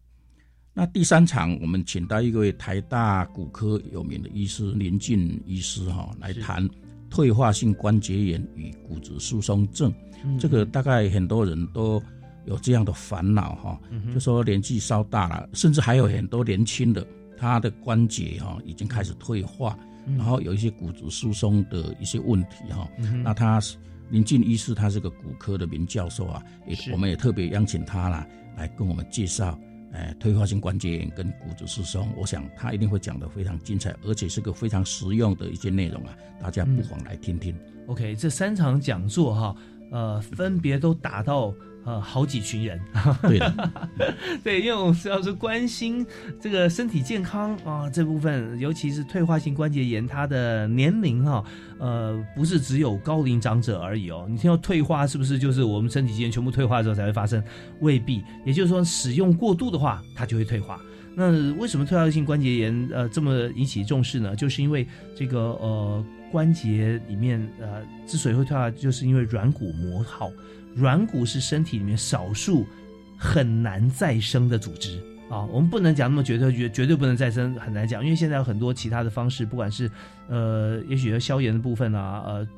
那第三场，我们请到一位台大骨科有名的医师林进医师哈，来谈退化性关节炎与骨质疏松症。这个大概很多人都有这样的烦恼哈，就说年纪稍大了，甚至还有很多年轻的，他的关节哈已经开始退化，然后有一些骨质疏松的一些问题哈。那他是。林进医师，他是个骨科的名教授啊，也我们也特别邀请他啦，来跟我们介绍，哎，退化性关节炎跟骨质疏松。我想他一定会讲得非常精彩，而且是个非常实用的一些内容啊，大家不妨来听听。OK，这三场讲座哈，呃，分别都达到。呃，好几群人，对的，对，因为我们要是关心这个身体健康啊这部分，尤其是退化性关节炎，它的年龄哈，呃，不是只有高龄长者而已哦。你听到退化是不是就是我们身体机能全部退化之后才会发生？未必，也就是说使用过度的话，它就会退化。那为什么退化性关节炎呃这么引起重视呢？就是因为这个呃关节里面呃之所以会退化，就是因为软骨磨耗。软骨是身体里面少数很难再生的组织啊，我们不能讲那么绝对，绝绝对不能再生，很难讲，因为现在有很多其他的方式，不管是呃，也许消炎的部分啊，呃，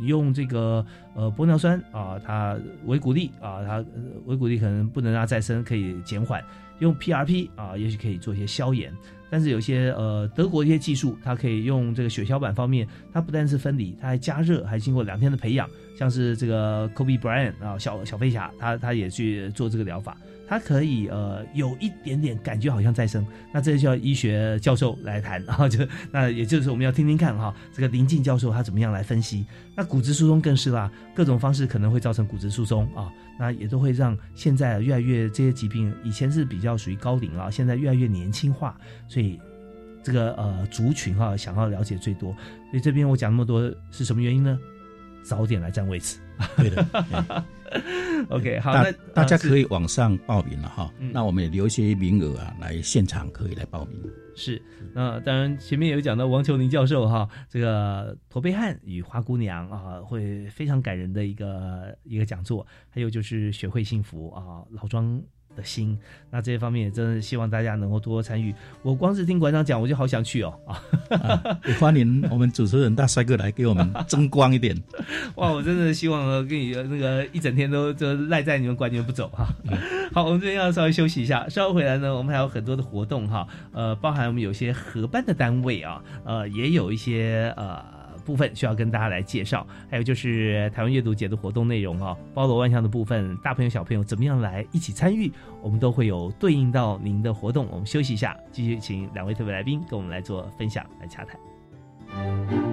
用这个呃玻尿酸啊，它维骨力啊，它维骨力可能不能让它再生，可以减缓，用 PRP 啊，也许可以做一些消炎。但是有些呃德国一些技术，它可以用这个血小板方面，它不但是分离，它还加热，还经过两天的培养。像是这个 Kobe Bryant 啊，小小飞侠，他他也去做这个疗法。他可以呃有一点点感觉好像再生，那这就要医学教授来谈，然 后就那也就是我们要听听看哈，这个林静教授他怎么样来分析。那骨质疏松更是啦，各种方式可能会造成骨质疏松啊，那也都会让现在越来越这些疾病，以前是比较属于高龄啊，现在越来越年轻化，所以这个呃族群哈想要了解最多，所以这边我讲那么多是什么原因呢？早点来占位置，对的。OK，好，那大家可以网上报名了哈。那我们也留一些名额啊，来现场可以来报名。是，那当然前面有讲到王秋宁教授哈，这个《驼背汉与花姑娘》啊，会非常感人的一个一个讲座。还有就是学会幸福啊，老庄的心。那这些方面也真的希望大家能够多多参与。我光是听馆长讲，我就好想去哦 啊！也欢迎我们主持人大帅哥来给我们争光一点。哇，我真的希望跟你那个一整天都就赖在你们馆里面不走哈。好，我们这边要稍微休息一下，稍后回来呢，我们还有很多的活动哈，呃，包含我们有些合办的单位啊，呃，也有一些呃。部分需要跟大家来介绍，还有就是台湾阅读节的活动内容啊，包罗万象的部分，大朋友小朋友怎么样来一起参与，我们都会有对应到您的活动。我们休息一下，继续请两位特别来宾跟我们来做分享，来洽谈。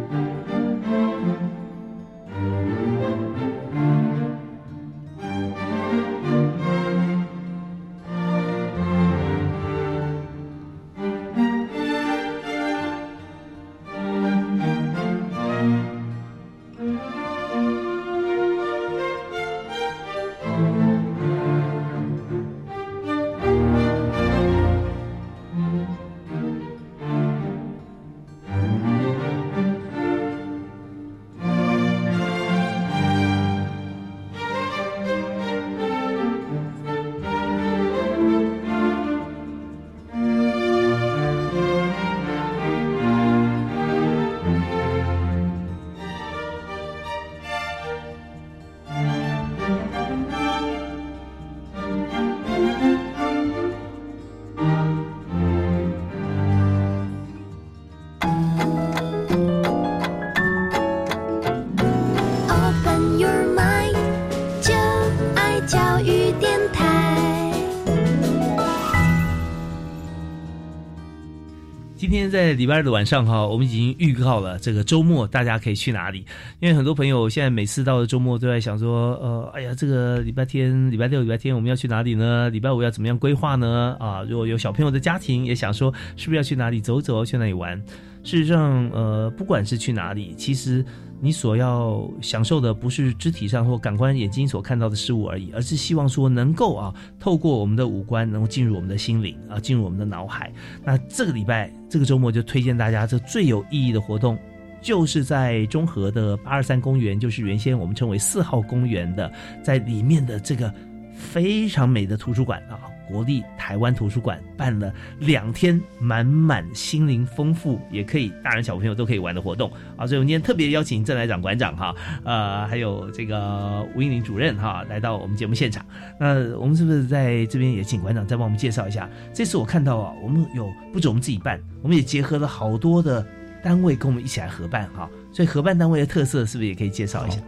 今天在礼拜二的晚上哈，我们已经预告了这个周末大家可以去哪里。因为很多朋友现在每次到了周末都在想说，呃，哎呀，这个礼拜天、礼拜六、礼拜天我们要去哪里呢？礼拜五要怎么样规划呢？啊，如果有小朋友的家庭也想说，是不是要去哪里走走，去哪里玩？事实上，呃，不管是去哪里，其实你所要享受的不是肢体上或感官眼睛所看到的事物而已，而是希望说能够啊，透过我们的五官，能够进入我们的心灵啊，进入我们的脑海。那这个礼拜这个周末就推荐大家这最有意义的活动，就是在中和的八二三公园，就是原先我们称为四号公园的，在里面的这个非常美的图书馆啊。国立台湾图书馆办了两天满满心灵丰富，也可以大人小朋友都可以玩的活动啊！所以我们今天特别邀请郑来长馆长哈，呃，还有这个吴英玲主任哈，来到我们节目现场。那我们是不是在这边也请馆长再帮我们介绍一下？这次我看到啊，我们有不止我们自己办，我们也结合了好多的单位跟我们一起来合办哈。所以合办单位的特色是不是也可以介绍一下？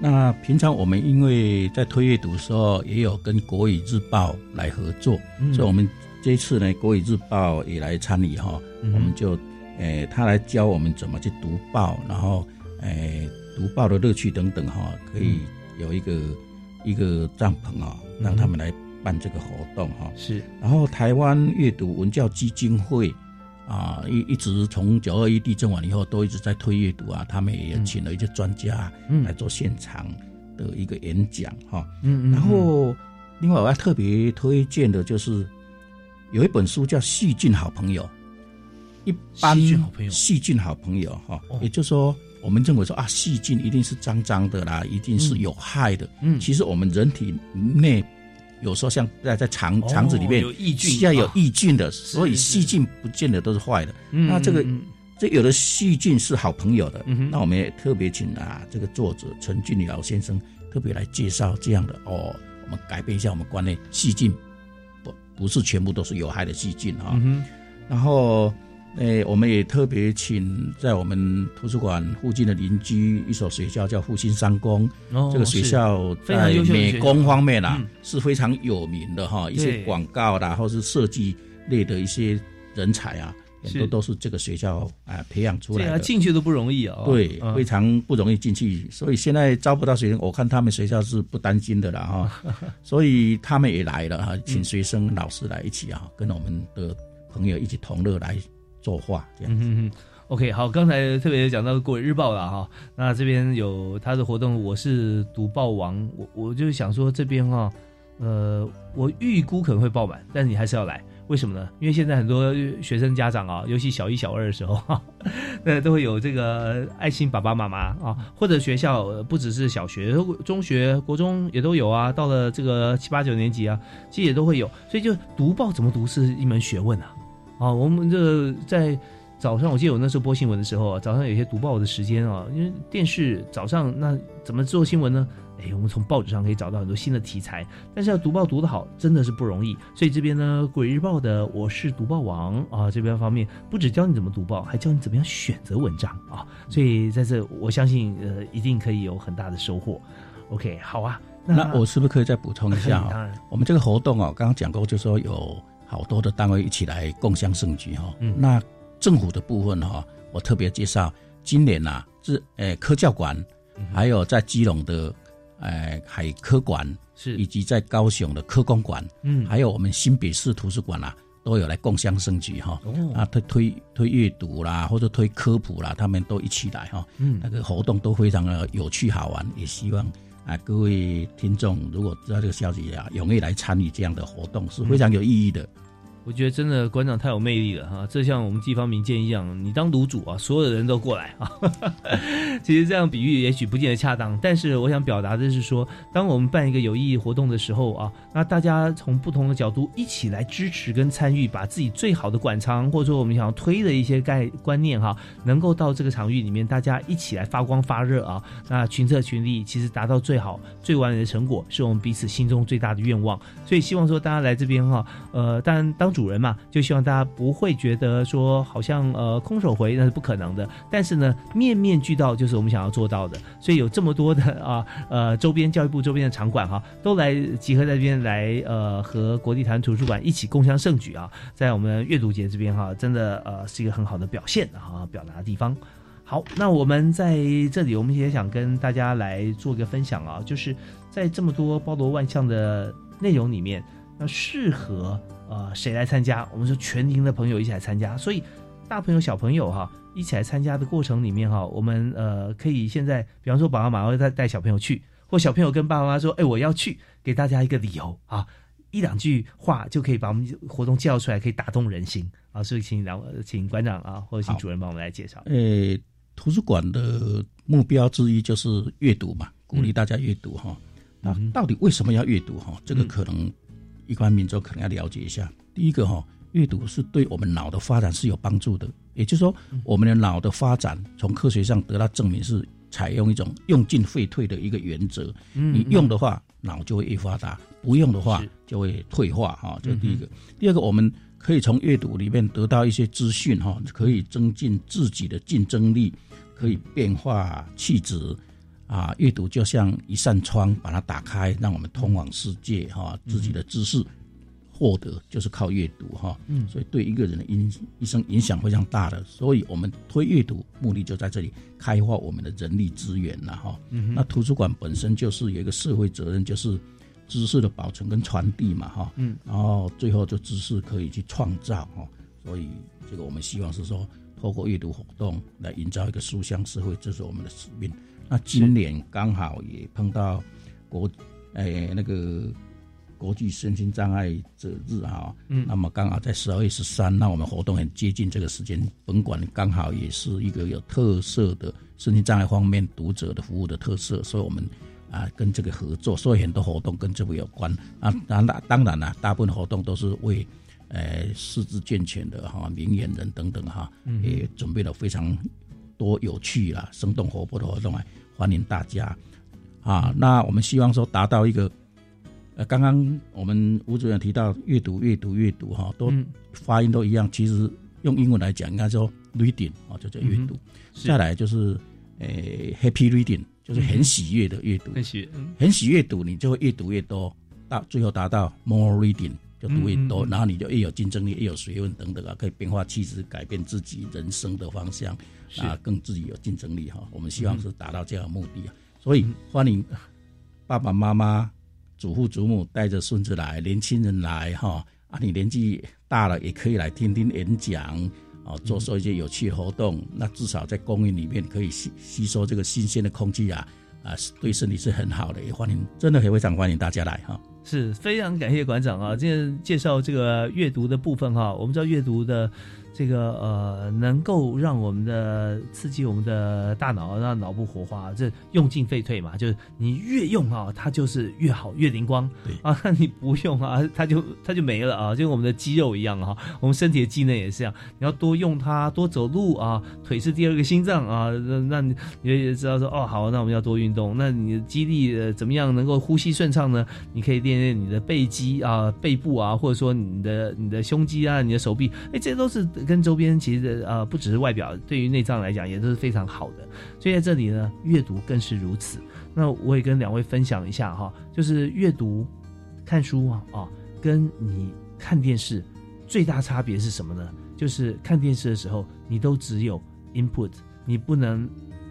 那平常我们因为在推阅读的时候，也有跟国语日报来合作，嗯。所以我们这一次呢，国语日报也来参与哈，嗯。我们就，诶、他来教我们怎么去读报，然后，诶、读报的乐趣等等哈，可以有一个、一个帐篷啊，让他们来办这个活动哈。是，然后台湾阅读文教基金会啊，一一直从九二一地震完以后，都一直在推阅读啊，他们也请了一些专家嗯来做现场的一个演讲哈。嗯嗯然后另外我要特别推荐的就是有一本书叫《细菌好朋友》，一般细菌好朋友细菌好朋友哈，哦也就是说。我们认为说啊，细菌一定是脏脏的啦，一定是有害的。嗯其实我们人体内有时候像在在肠哦肠子里面有抑菌是要有啊。益菌的，所以是。细菌不见得都是坏的。嗯那这个这有的细菌是好朋友的，嗯那我们也特别请啊这个作者陈俊礼老先生特别来介绍这样的哦，我们改变一下我们观念，细菌不不是全部都是有害的细菌哈。嗯然后，诶、我们也特别请在我们图书馆附近的邻居一所学校叫复兴三公，哦这个学校在美工方面啦、嗯。是非常有名的哈，一些广告啦或是设计类的一些人才啊，很多都是这个学校啊培养出来的。进去都不容易啊。哦。对，嗯。非常不容易进去，所以现在招不到学生，我看他们学校是不担心的啦哈，所以他们也来了哈，请学生、老师来一起啊，跟我们的朋友一起同乐来作画这样。嗯哼哼。OK，好，刚才特别讲到《国日报》了哈，那这边有他的活动，我是读报王，我我就想说这边哈，呃，我预估可能会爆满，但是你还是要来，为什么呢？因为现在很多学生家长啊，尤其小一、小二的时候，哈，那都会有这个爱心爸爸妈妈啊，或者学校不只是小学、中学、国中也都有啊。到了这个七八九年级啊，其实也都会有。所以就读报怎么读是一门学问啊。啊，我们这在早上，我记得我那时候播新闻的时候啊，早上有些读报的时间啊，因为电视早上那怎么做新闻呢？哎，我们从报纸上可以找到很多新的题材，但是要读报读得好，真的是不容易。所以这边呢，《鬼日报》的我是读报王啊，这边方面不只教你怎么读报，还教你怎么样选择文章啊。所以在这，我相信呃，一定可以有很大的收获。OK，好啊，那我是不是可以再补充一下 当然，我们这个活动哦，刚刚讲过，就说有好多的单位一起来共享盛举哈。嗯那政府的部分哈，我特别介绍，今年呐、是诶科教馆，还有在基隆的诶海科馆，是以及在高雄的科工馆，嗯还有我们新北市图书馆啊，都有来共享盛举哈。哦啊，推推推阅读啦，或者推科普啦，他们都一起来哈。嗯那个活动都非常的有趣好玩，也希望啊各位听众如果知道这个消息啊，踊跃来参与这样的活动是非常有意义的。我觉得真的馆长太有魅力了哈，这像我们地方民间一样，你当卤煮啊，所有的人都过来啊。其实这样比喻也许不见得恰当，但是我想表达的是说，当我们办一个有意义活动的时候啊，那大家从不同的角度一起来支持跟参与，把自己最好的馆藏或者说我们想要推的一些概观念哈，能够到这个场域里面，大家一起来发光发热啊，那群策群力，其实达到最好最完美的成果，是我们彼此心中最大的愿望。所以希望说大家来这边哈，呃，当然当主人嘛，就希望大家不会觉得说好像呃空手回那是不可能的，但是呢，面面俱到就是我们想要做到的。所以有这么多的啊呃周边教育部周边的场馆哈，都来集合在这边来呃和国立台湾图书馆一起共襄盛举啊，在我们阅读节这边哈，真的呃是一个很好的表现啊表达的地方。好，那我们在这里，我们也想跟大家来做个分享啊，就是在这么多包罗万象的内容里面，那适合呃谁来参加？我们说全龄的朋友一起来参加，所以大朋友小朋友哈一起来参加的过程里面哈，我们呃可以现在，比方说爸爸妈妈会带带小朋友去，或小朋友跟爸爸妈妈说，哎，我要去，给大家一个理由啊。一两句话就可以把我们活动介绍出来，可以打动人心啊！所以请两请馆长啊，或者请主任帮我们来介绍。呃，图书馆的目标之一就是阅读嘛，鼓励大家阅读哈。那到底为什么要阅读哈？这个可能一般民众可能要了解一下。第一个哈，阅读是对我们脑的发展是有帮助的，也就是说，我们的脑的发展从科学上得到证明是采用一种用进废退的一个原则。嗯你用的话，脑就会越发达；不用的话，就会退化哈。这是第一个。第二个，我们可以从阅读里面得到一些资讯哈，可以增进自己的竞争力，可以变化气质。啊，阅读就像一扇窗，把它打开，让我们通往世界哈。自己的知识获得就是靠阅读哈。嗯所以对一个人的影一生影响非常大的。所以我们推阅读目的就在这里，开发我们的人力资源了哈。嗯那图书馆本身就是有一个社会责任，就是知识的保存跟传递嘛哈。嗯然后最后就知识可以去创造哈。所以这个我们希望是说，透过阅读活动来营造一个书香社会，这是我们的使命。那今年刚好也碰到国诶、那个国际身心障碍者日哈，嗯那么刚好在十二月十三，那我们活动很接近这个时间，本馆刚好也是一个有特色的身心障碍方面读者的服务的特色，所以我们啊跟这个合作，所以很多活动跟这个有关啊。当然当然啦，大部分活动都是为呃四肢健全的哈明眼人等等哈，嗯也准备了非常多有趣啦、生动活泼的活动啊欢迎大家啊。那我们希望说达到一个。呃，刚刚我们吴主任提到阅读、阅读、阅读哈，都嗯发音都一样。其实用英文来讲，应该说 reading 啊，就叫阅读。再来就是呃 happy reading，就是很喜悦的阅读。很喜很喜悦读，你就会越读越多，到最后达到 more reading，就读越多，然后你就越有竞争力，越有学问等等啊，可以变化气质，改变自己人生的方向是啊，更自己有竞争力哈。我们希望嗯是达到这样的目的啊，所以欢迎爸爸妈妈、祖父祖母带着孙子来，年轻人来哈啊，你年纪大了也可以来听听演讲啊，做做一些有趣活动。那至少在公园里面可以吸吸收这个新鲜的空气啊啊，对身体是很好的，也欢迎，真的也非常欢迎大家来哈。是非常感谢馆长啊！今天介绍这个阅读的部分哈，我们知道阅读的。这个呃，能够让我们的刺激我们的大脑，让脑部活化，这用进废退嘛，就是你越用啊，它就是越好，越灵光。对啊，你不用啊，它就它就没了啊，就跟我们的肌肉一样哈，我们身体的机能也是这样，你要多用它，多走路啊，腿是第二个心脏啊，那那你也知道说哦，好，那我们要多运动，那你的肌力怎么样能够呼吸顺畅呢？你可以练练你的背肌啊，背部啊，或者说你的你的胸肌啊，你的手臂，哎，这些都是。跟周边其实呃不只是外表，对于内脏来讲也都是非常好的。所以在这里呢，阅读更是如此。那我也跟两位分享一下哈，就是阅读、看书啊啊，跟你看电视最大差别是什么呢？就是看电视的时候，你都只有 input，你不能。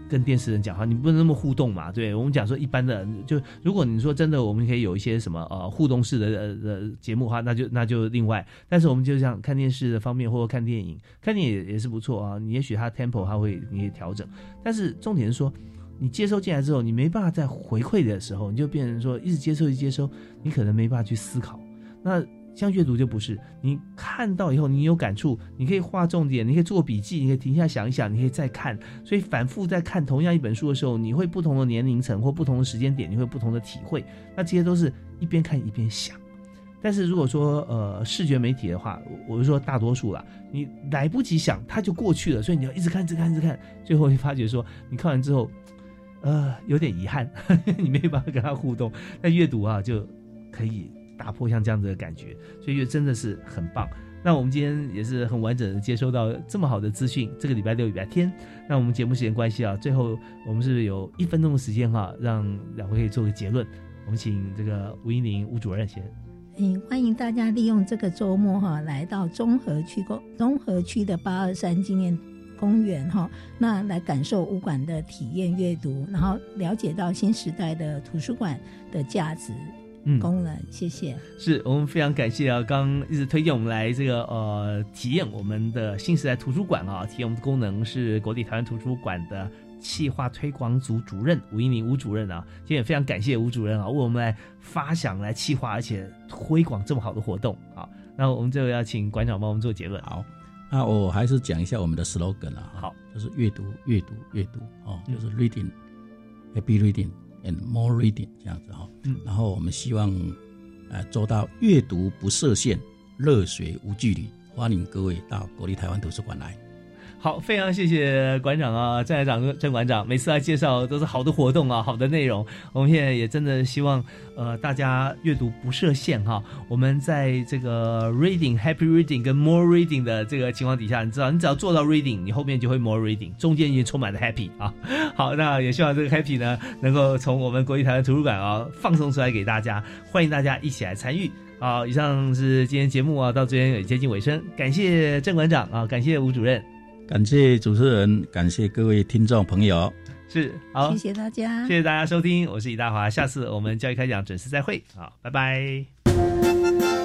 跟电视人讲话，你不能那么互动嘛？对我们讲说，一般的就如果你说真的，我们可以有一些什么呃互动式的呃呃节目话，那就那就另外。但是我们就像看电视的方面，或者看电影，看电影也是不错啊。你也许它 tempo 它会你可以调整，但是重点是说，你接收进来之后，你没办法再回馈的时候，你就变成说一直接收一直接收，你可能没办法去思考。那像阅读就不是，你看到以后你有感触，你可以画重点，你可以做笔记，你可以停下想一想，你可以再看。所以反复在看同样一本书的时候，你会不同的年龄层或不同的时间点，你会不同的体会。那这些都是一边看一边想。但是如果说呃视觉媒体的话，我就说大多数啦，你来不及想，它就过去了，所以你要一直看，一直看，一直看，最后会发觉说你看完之后，呃有点遗憾，你没办法跟他互动。那阅读啊就可以。打破像这样子的感觉，所以就真的是很棒。那我们今天也是很完整的接收到这么好的资讯。这个礼拜六、礼拜天，那我们节目时间关系啊，最后我们是有一分钟的时间哈，让两位可以做个结论。我们请这个吴英玲吴主任先。嗯，欢迎大家利用这个周末哈，来到中和区公中和区的八二三纪念公园哈，那来感受武馆的体验阅读，然后了解到新时代的图书馆的价值。嗯，功能，谢谢。是我们非常感谢啊，刚一直推荐我们来这个呃体验我们的新时代图书馆啊，体验我们的功能是国立台湾图书馆的企划推广组主任吴一鸣吴主任啊，今天也非常感谢吴主任啊，为我们来发想来企划，而且推广这么好的活动啊。那我们最后要请馆长帮我们做结论。好，那我还是讲一下我们的 slogan 啊，好，就是阅读阅读阅读哦，就是 reading，happy reading。And more reading 这样子哈，嗯，然后我们希望，呃，做到阅读不设限，热血无距离，欢迎各位到国立台湾图书馆来。好，非常谢谢馆长啊，郑台长、郑馆长，每次来介绍都是好的活动啊，好的内容。我们现在也真的希望，呃，大家阅读不设限哈。我们在这个 reading happy reading 跟 more reading 的这个情况底下，你知道，你只要做到 reading，你后面就会 more reading，中间已经充满了 happy 啊。好，那也希望这个 happy 呢，能够从我们国际台湾图书馆啊放送出来给大家，欢迎大家一起来参与。好，以上是今天节目啊，到这边也接近尾声，感谢郑馆长啊，感谢吴主任。感谢主持人，感谢各位听众朋友，是好，谢谢大家，谢谢大家收听，我是李大华，下次我们教育开讲准时再会，好，拜拜。